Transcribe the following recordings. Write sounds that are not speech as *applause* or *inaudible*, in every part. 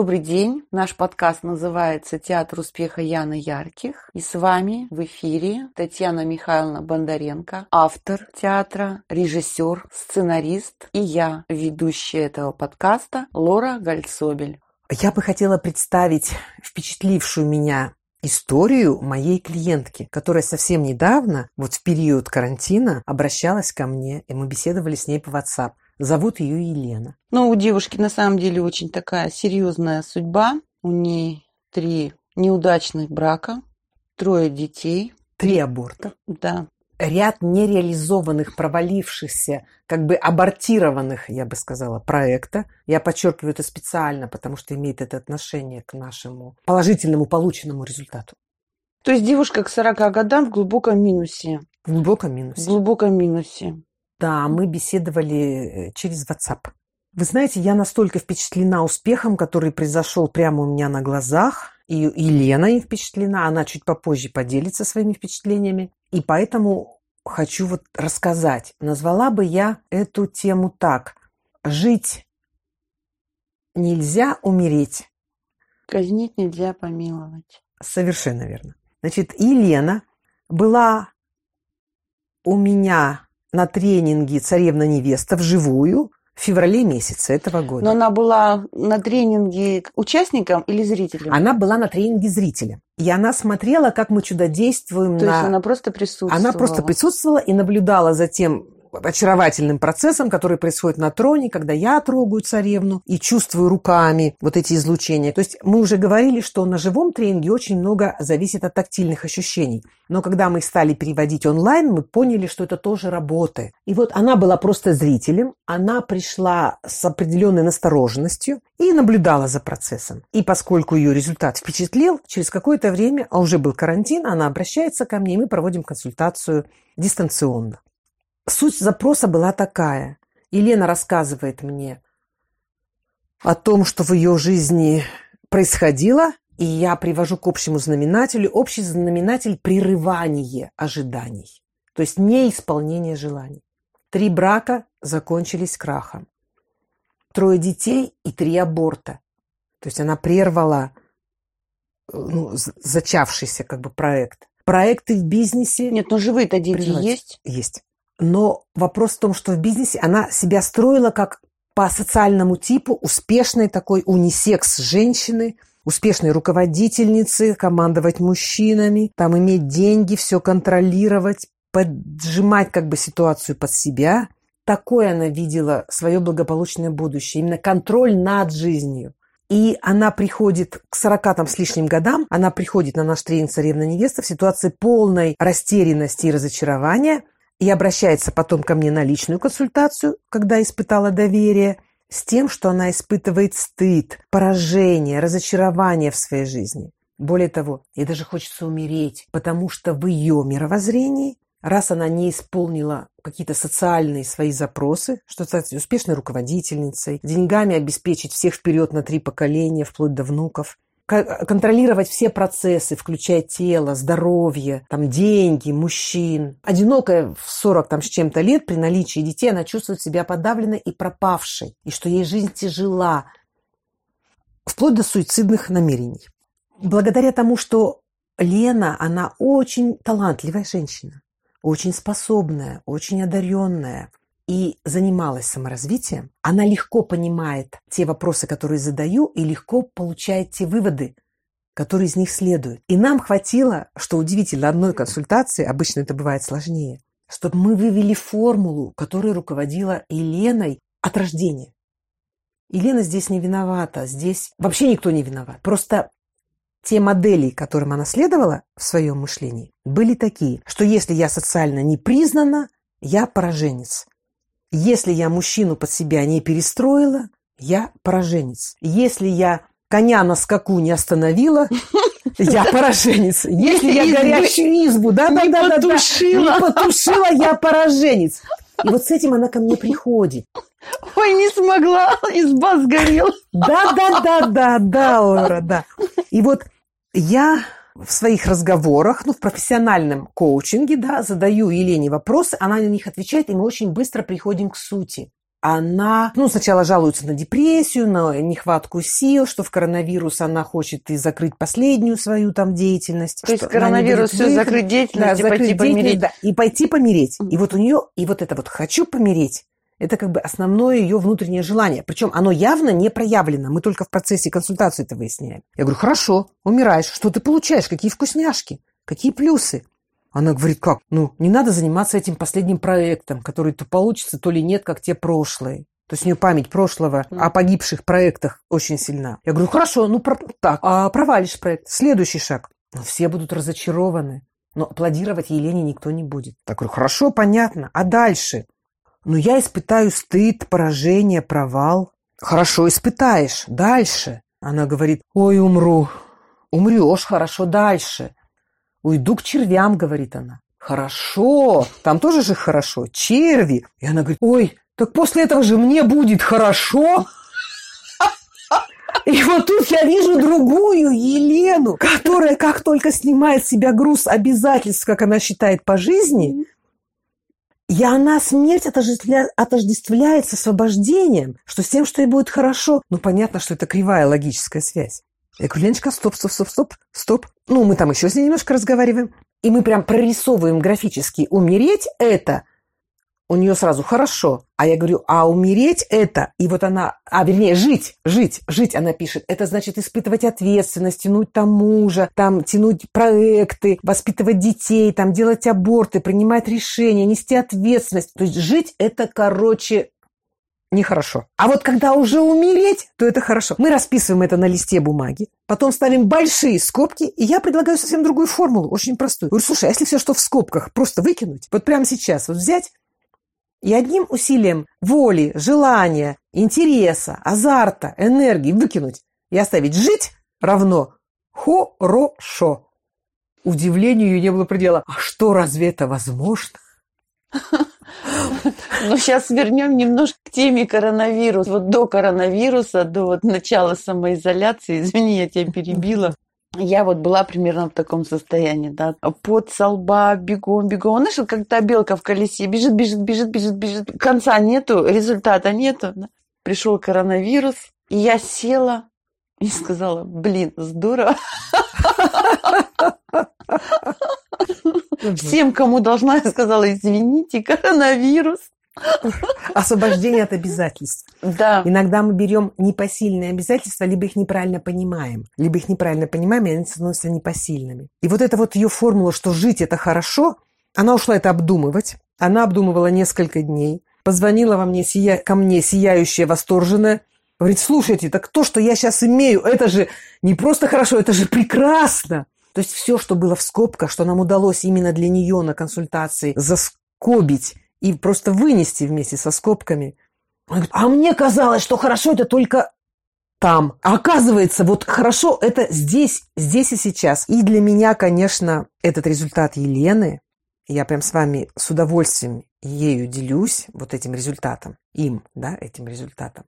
Добрый день. Наш подкаст называется «Театр успеха Яны Ярких». И с вами в эфире Татьяна Михайловна Бондаренко, автор театра, режиссер, сценарист и я, ведущая этого подкаста Лора Гальцобель. Я бы хотела представить впечатлившую меня историю моей клиентки, которая совсем недавно, вот в период карантина, обращалась ко мне, и мы беседовали с ней по WhatsApp. Зовут ее Елена. Ну, у девушки на самом деле очень такая серьезная судьба. У ней три неудачных брака, трое детей. Три аборта. Да. Ряд нереализованных, провалившихся, как бы абортированных, я бы сказала, проекта. Я подчеркиваю это специально, потому что имеет это отношение к нашему положительному полученному результату. То есть девушка к 40 годам в глубоком минусе. В глубоком минусе. В глубоком минусе. Да, мы беседовали э, через WhatsApp. Вы знаете, я настолько впечатлена успехом, который произошел прямо у меня на глазах. И Елена им впечатлена, она чуть попозже поделится своими впечатлениями. И поэтому хочу вот рассказать. Назвала бы я эту тему так. Жить нельзя, умереть. Казнить нельзя, помиловать. Совершенно верно. Значит, Елена была у меня на тренинге «Царевна-невеста» вживую в феврале месяце этого года. Но она была на тренинге участником или зрителем? Она была на тренинге зрителем. И она смотрела, как мы чудодействуем. То на... есть она просто присутствовала? Она просто присутствовала и наблюдала за тем, очаровательным процессом, который происходит на троне, когда я трогаю царевну и чувствую руками вот эти излучения. То есть мы уже говорили, что на живом тренинге очень много зависит от тактильных ощущений. Но когда мы стали переводить онлайн, мы поняли, что это тоже работает. И вот она была просто зрителем, она пришла с определенной настороженностью и наблюдала за процессом. И поскольку ее результат впечатлил, через какое-то время, а уже был карантин, она обращается ко мне, и мы проводим консультацию дистанционно. Суть запроса была такая. Елена рассказывает мне о том, что в ее жизни происходило, и я привожу к общему знаменателю. Общий знаменатель – прерывание ожиданий, то есть неисполнение желаний. Три брака закончились крахом. Трое детей и три аборта. То есть она прервала ну, зачавшийся как бы проект. Проекты в бизнесе... Нет, но живые-то дети есть? Есть. Но вопрос в том, что в бизнесе она себя строила как по социальному типу успешной такой унисекс женщины, успешной руководительницы, командовать мужчинами, там иметь деньги, все контролировать, поджимать как бы ситуацию под себя. Такое она видела свое благополучное будущее, именно контроль над жизнью. И она приходит к 40 там с лишним годам, она приходит на наш тренинг «Царевна-невеста» в ситуации полной растерянности и разочарования – и обращается потом ко мне на личную консультацию, когда испытала доверие, с тем, что она испытывает стыд, поражение, разочарование в своей жизни. Более того, ей даже хочется умереть, потому что в ее мировоззрении, раз она не исполнила какие-то социальные свои запросы, что стать успешной руководительницей, деньгами обеспечить всех вперед на три поколения, вплоть до внуков – контролировать все процессы, включая тело, здоровье, там, деньги, мужчин. Одинокая в 40 там, с чем-то лет при наличии детей, она чувствует себя подавленной и пропавшей, и что ей жизнь тяжела, вплоть до суицидных намерений. Благодаря тому, что Лена, она очень талантливая женщина, очень способная, очень одаренная, и занималась саморазвитием, она легко понимает те вопросы, которые задаю, и легко получает те выводы, которые из них следуют. И нам хватило, что удивительно, одной консультации, обычно это бывает сложнее, чтобы мы вывели формулу, которая руководила Еленой от рождения. Елена здесь не виновата, здесь вообще никто не виноват. Просто те модели, которым она следовала в своем мышлении, были такие, что если я социально не признана, я пораженец. Если я мужчину под себя не перестроила, я пораженец. Если я коня на скаку не остановила, *laughs* я пораженец. Если я горячую избу, да, да, да, да, потушила. я пораженец. И вот с этим она ко мне приходит. Ой, не смогла, изба сгорела. Да, да, да, да, да, Лора, да. И вот я в своих разговорах, ну, в профессиональном коучинге, да, задаю Елене вопросы, она на них отвечает, и мы очень быстро приходим к сути. она, ну, сначала жалуется на депрессию, на нехватку сил, что в коронавирус она хочет и закрыть последнюю свою там деятельность. То есть коронавирус все закрыть деятельность да, и пойти помереть. Да, и пойти помереть. И вот у нее, и вот это вот «хочу помереть», это как бы основное ее внутреннее желание. Причем оно явно не проявлено. Мы только в процессе консультации это выясняем. Я говорю, хорошо, умираешь. Что ты получаешь? Какие вкусняшки? Какие плюсы? Она говорит, как? Ну, не надо заниматься этим последним проектом, который то получится, то ли нет, как те прошлые. То есть у нее память прошлого о погибших проектах очень сильна. Я говорю, хорошо, ну про... так, а провалишь проект. Следующий шаг. Ну, все будут разочарованы. Но аплодировать Елене никто не будет. Так говорю, хорошо, понятно. А дальше? Ну, я испытаю стыд, поражение, провал. Хорошо, испытаешь. Дальше. Она говорит, ой, умру. Умрешь, хорошо, дальше. Уйду к червям, говорит она. Хорошо, там тоже же хорошо, черви. И она говорит, ой, так после этого же мне будет хорошо. И вот тут я вижу другую Елену, которая как только снимает с себя груз обязательств, как она считает по жизни, и она смерть отождествля... с освобождением, что с тем, что ей будет хорошо. Ну, понятно, что это кривая логическая связь. Я говорю, Леночка, стоп, стоп, стоп, стоп, стоп. Ну, мы там еще с ней немножко разговариваем. И мы прям прорисовываем графически. Умереть – это у нее сразу хорошо. А я говорю, а умереть это, и вот она, а вернее, жить, жить, жить, она пишет, это значит испытывать ответственность, тянуть там мужа, там тянуть проекты, воспитывать детей, там делать аборты, принимать решения, нести ответственность. То есть жить это, короче, нехорошо. А вот когда уже умереть, то это хорошо. Мы расписываем это на листе бумаги, потом ставим большие скобки, и я предлагаю совсем другую формулу, очень простую. Говорю, слушай, а если все, что в скобках, просто выкинуть, вот прямо сейчас вот взять и одним усилием воли, желания, интереса, азарта, энергии выкинуть и оставить жить равно хорошо. Удивлению ее не было предела. А что, разве это возможно? *laughs* Ну, сейчас вернем немножко к теме коронавируса. Вот до коронавируса, до вот начала самоизоляции, извини, я тебя перебила. Я вот была примерно в таком состоянии, да, под солба, бегом, бегом. Знаешь, как та белка в колесе, бежит, бежит, бежит, бежит, бежит. Конца нету, результата нету. Пришел коронавирус, и я села и сказала, блин, здорово. Всем, кому должна, я сказала, извините, коронавирус. Освобождение от обязательств. Да. Иногда мы берем непосильные обязательства, либо их неправильно понимаем, либо их неправильно понимаем, и они становятся непосильными. И вот эта вот ее формула, что жить – это хорошо, она ушла это обдумывать. Она обдумывала несколько дней. Позвонила во мне, сия, ко мне сияющая, восторженная. Говорит, слушайте, так то, что я сейчас имею, это же не просто хорошо, это же прекрасно. То есть все, что было в скобках, что нам удалось именно для нее на консультации заскобить и просто вынести вместе со скобками. Он говорит, а мне казалось, что хорошо это только там. А оказывается, вот хорошо это здесь, здесь и сейчас. И для меня, конечно, этот результат Елены, я прям с вами с удовольствием ею делюсь, вот этим результатом, им, да, этим результатом.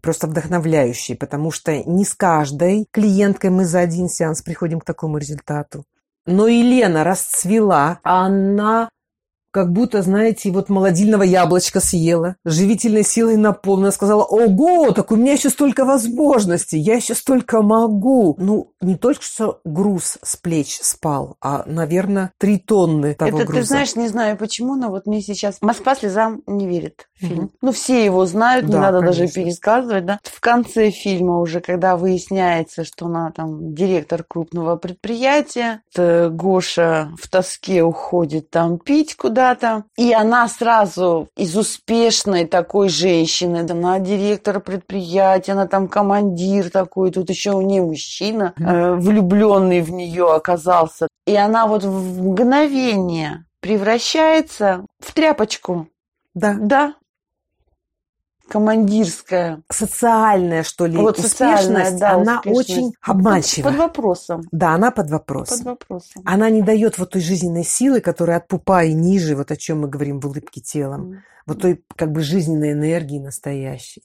Просто вдохновляющий, потому что не с каждой клиенткой мы за один сеанс приходим к такому результату. Но Елена расцвела, она как будто, знаете, вот молодильного яблочка съела, живительной силой наполнена, сказала, ого, так у меня еще столько возможностей, я еще столько могу. Ну, не только что груз с плеч спал, а, наверное, три тонны того Это груза. ты знаешь, не знаю почему, но вот мне сейчас Москва слезам не верит фильм. Угу. Ну, все его знают, да, не надо конечно. даже пересказывать, да. В конце фильма уже, когда выясняется, что она там директор крупного предприятия, Гоша в тоске уходит там пить куда-то, и она сразу из успешной такой женщины, она директор предприятия, она там командир такой, тут еще у нее мужчина, э, влюбленный в нее оказался, и она вот в мгновение превращается в тряпочку. Да. Да, командирская. Социальная, что ли, вот успешность, да, она успешность. очень обманчива. Под, под вопросом. Да, она под вопросом. Под вопросом. Она не дает вот той жизненной силы, которая от пупа и ниже, вот о чем мы говорим в улыбке телом, mm. вот той как бы жизненной энергии настоящей.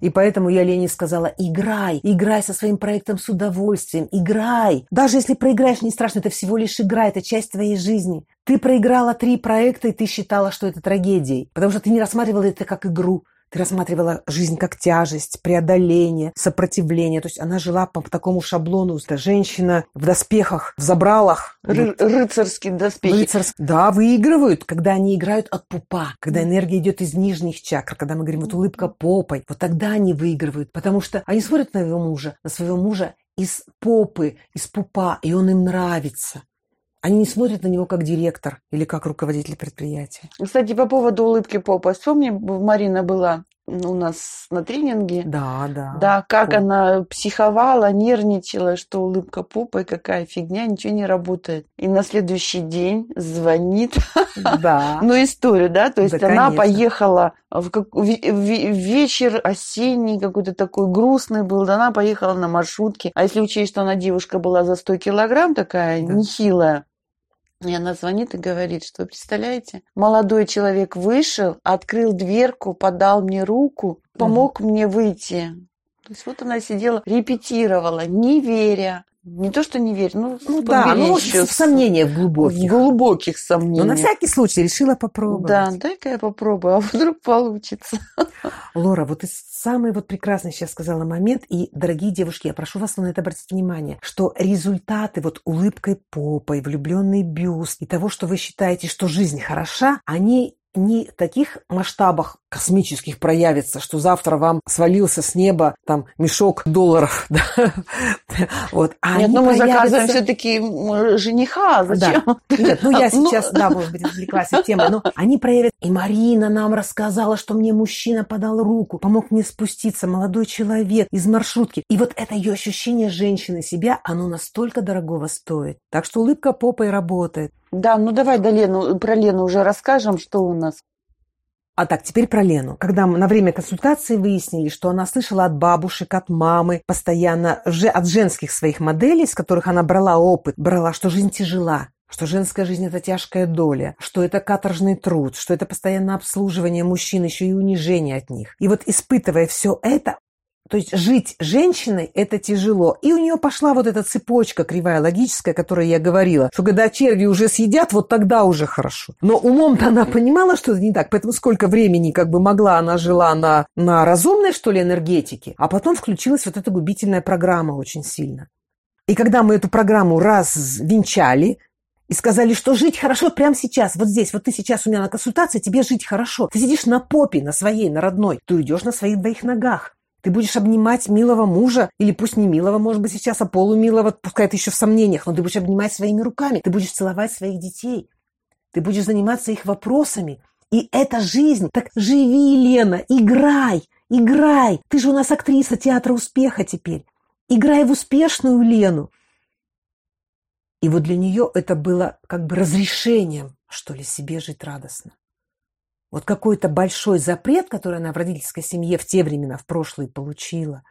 И поэтому я Лене сказала, играй, играй со своим проектом с удовольствием, играй. Даже если проиграешь, не страшно, это всего лишь игра, это часть твоей жизни. Ты проиграла три проекта, и ты считала, что это трагедией, потому что ты не рассматривала это как игру. Ты рассматривала жизнь как тяжесть, преодоление, сопротивление. То есть она жила по такому шаблону. Женщина в доспехах, в забралах. Ры- рыцарские доспехи. Рыцарск... Да, выигрывают, когда они играют от пупа, когда энергия идет из нижних чакр, когда мы говорим, вот улыбка попой. Вот тогда они выигрывают, потому что они смотрят на своего мужа, на своего мужа из попы, из пупа, и он им нравится. Они не смотрят на него как директор или как руководитель предприятия. Кстати, по поводу улыбки попа. Вспомни, Марина была у нас на тренинге. Да, да. Да, как Поп. она психовала, нервничала, что улыбка попа и какая фигня, ничего не работает. И на следующий день звонит. Да. *laughs* ну, историю, да, то есть да, она конечно. поехала в, как, в, в, вечер осенний какой-то такой грустный был, да, она поехала на маршрутке. А если учесть, что она девушка была за 100 килограмм такая, да. нехилая, и она звонит и говорит, что вы представляете, молодой человек вышел, открыл дверку, подал мне руку, помог mm мне выйти. То есть вот она сидела, репетировала, не веря, не то, что не верю, ну, ну да, ну, в сомнениях глубоких. глубоких сомнениях. Но на всякий случай решила попробовать. Да, дай-ка я попробую, а вдруг получится. Лора, вот ты самый вот прекрасный сейчас сказала момент, и, дорогие девушки, я прошу вас на это обратить внимание, что результаты вот улыбкой попой, влюбленный бюст и того, что вы считаете, что жизнь хороша, они не таких масштабах космических проявится, что завтра вам свалился с неба там мешок долларов. *laughs* Да? Вот. А Нет, но ну, мы проявятся... заказываем все-таки жениха. Зачем? Да. Нет, ну я *laughs* сейчас, да, может быть, отвлеклась от темы, но они проявят. И Марина нам рассказала, что мне мужчина подал руку, помог мне спуститься, молодой человек из маршрутки. И вот это ее ощущение женщины себя, оно настолько дорогого стоит. Так что улыбка попой работает. Да, ну давай до Лену, про Лену уже расскажем, что у нас. А так, теперь про Лену. Когда мы на время консультации выяснили, что она слышала от бабушек, от мамы, постоянно от женских своих моделей, с которых она брала опыт, брала, что жизнь тяжела, что женская жизнь – это тяжкая доля, что это каторжный труд, что это постоянное обслуживание мужчин, еще и унижение от них. И вот испытывая все это, то есть жить женщиной – это тяжело. И у нее пошла вот эта цепочка кривая логическая, о которой я говорила, что когда черви уже съедят, вот тогда уже хорошо. Но умом-то она понимала, что это не так. Поэтому сколько времени как бы могла, она жила на, на разумной, что ли, энергетике. А потом включилась вот эта губительная программа очень сильно. И когда мы эту программу развенчали, и сказали, что жить хорошо прямо сейчас, вот здесь, вот ты сейчас у меня на консультации, тебе жить хорошо. Ты сидишь на попе, на своей, на родной, ты уйдешь на своих двоих ногах. Ты будешь обнимать милого мужа, или пусть не милого, может быть, сейчас, а полумилого, пускай это еще в сомнениях, но ты будешь обнимать своими руками, ты будешь целовать своих детей, ты будешь заниматься их вопросами. И это жизнь. Так живи, Лена, играй, играй. Ты же у нас актриса театра успеха теперь. Играй в успешную Лену. И вот для нее это было как бы разрешением, что ли, себе жить радостно. Вот какой-то большой запрет, который она в родительской семье в те времена, в прошлые, получила.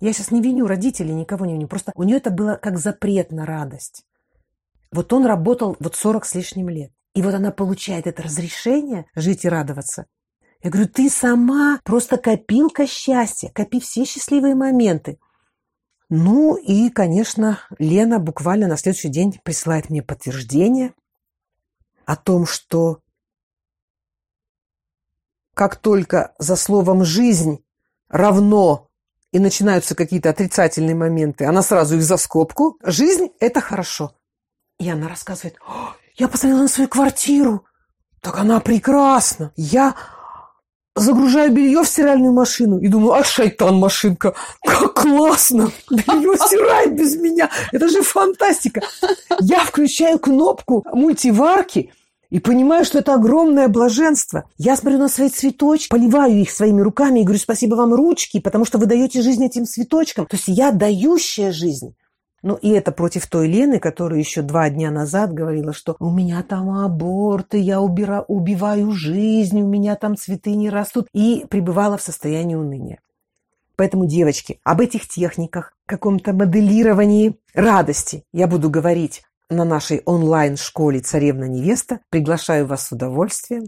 Я сейчас не виню родителей, никого не виню. Просто у нее это было как запрет на радость. Вот он работал вот 40 с лишним лет. И вот она получает это разрешение жить и радоваться. Я говорю, ты сама просто копилка счастья, копи все счастливые моменты. Ну и, конечно, Лена буквально на следующий день присылает мне подтверждение о том, что как только за словом «жизнь» равно и начинаются какие-то отрицательные моменты, она сразу их за скобку. Жизнь – это хорошо. И она рассказывает, я посмотрела на свою квартиру, так она прекрасна. Я загружаю белье в стиральную машину и думаю, а шайтан машинка, как классно, белье стирает без меня, это же фантастика. Я включаю кнопку мультиварки – и понимаю, что это огромное блаженство. Я смотрю на свои цветочки, поливаю их своими руками и говорю спасибо вам, ручки, потому что вы даете жизнь этим цветочкам. То есть я дающая жизнь. Ну, и это против той Лены, которая еще два дня назад говорила, что у меня там аборты, я убира, убиваю жизнь, у меня там цветы не растут. И пребывала в состоянии уныния. Поэтому, девочки, об этих техниках, каком-то моделировании радости я буду говорить на нашей онлайн-школе «Царевна-невеста». Приглашаю вас с удовольствием.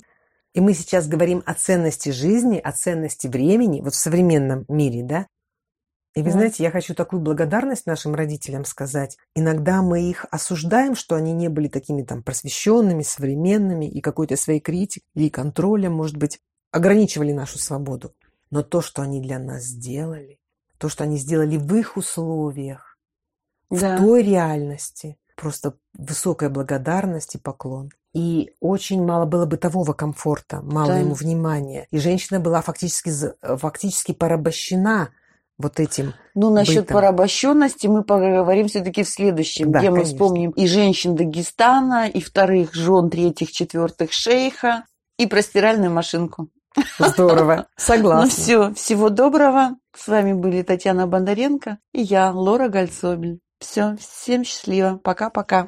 И мы сейчас говорим о ценности жизни, о ценности времени, вот в современном мире, да? И вы знаете, я хочу такую благодарность нашим родителям сказать. Иногда мы их осуждаем, что они не были такими там просвещенными, современными и какой-то своей критикой или контролем, может быть. ограничивали нашу свободу. Но то, что они для нас сделали, то, что они сделали в их условиях, да. в той реальности, просто высокая благодарность и поклон. И очень мало было бытового комфорта, мало да. ему внимания. И женщина была фактически, фактически порабощена вот этим. Ну, насчет бытом. порабощенности мы поговорим все-таки в следующем, да, где мы вспомним и женщин Дагестана, и вторых жен, третьих, четвертых шейха, и про стиральную машинку. Здорово, *laughs* согласна. Ну все, всего доброго. С вами были Татьяна Бондаренко и я, Лора Гальцобель. Все, всем счастливо. Пока-пока.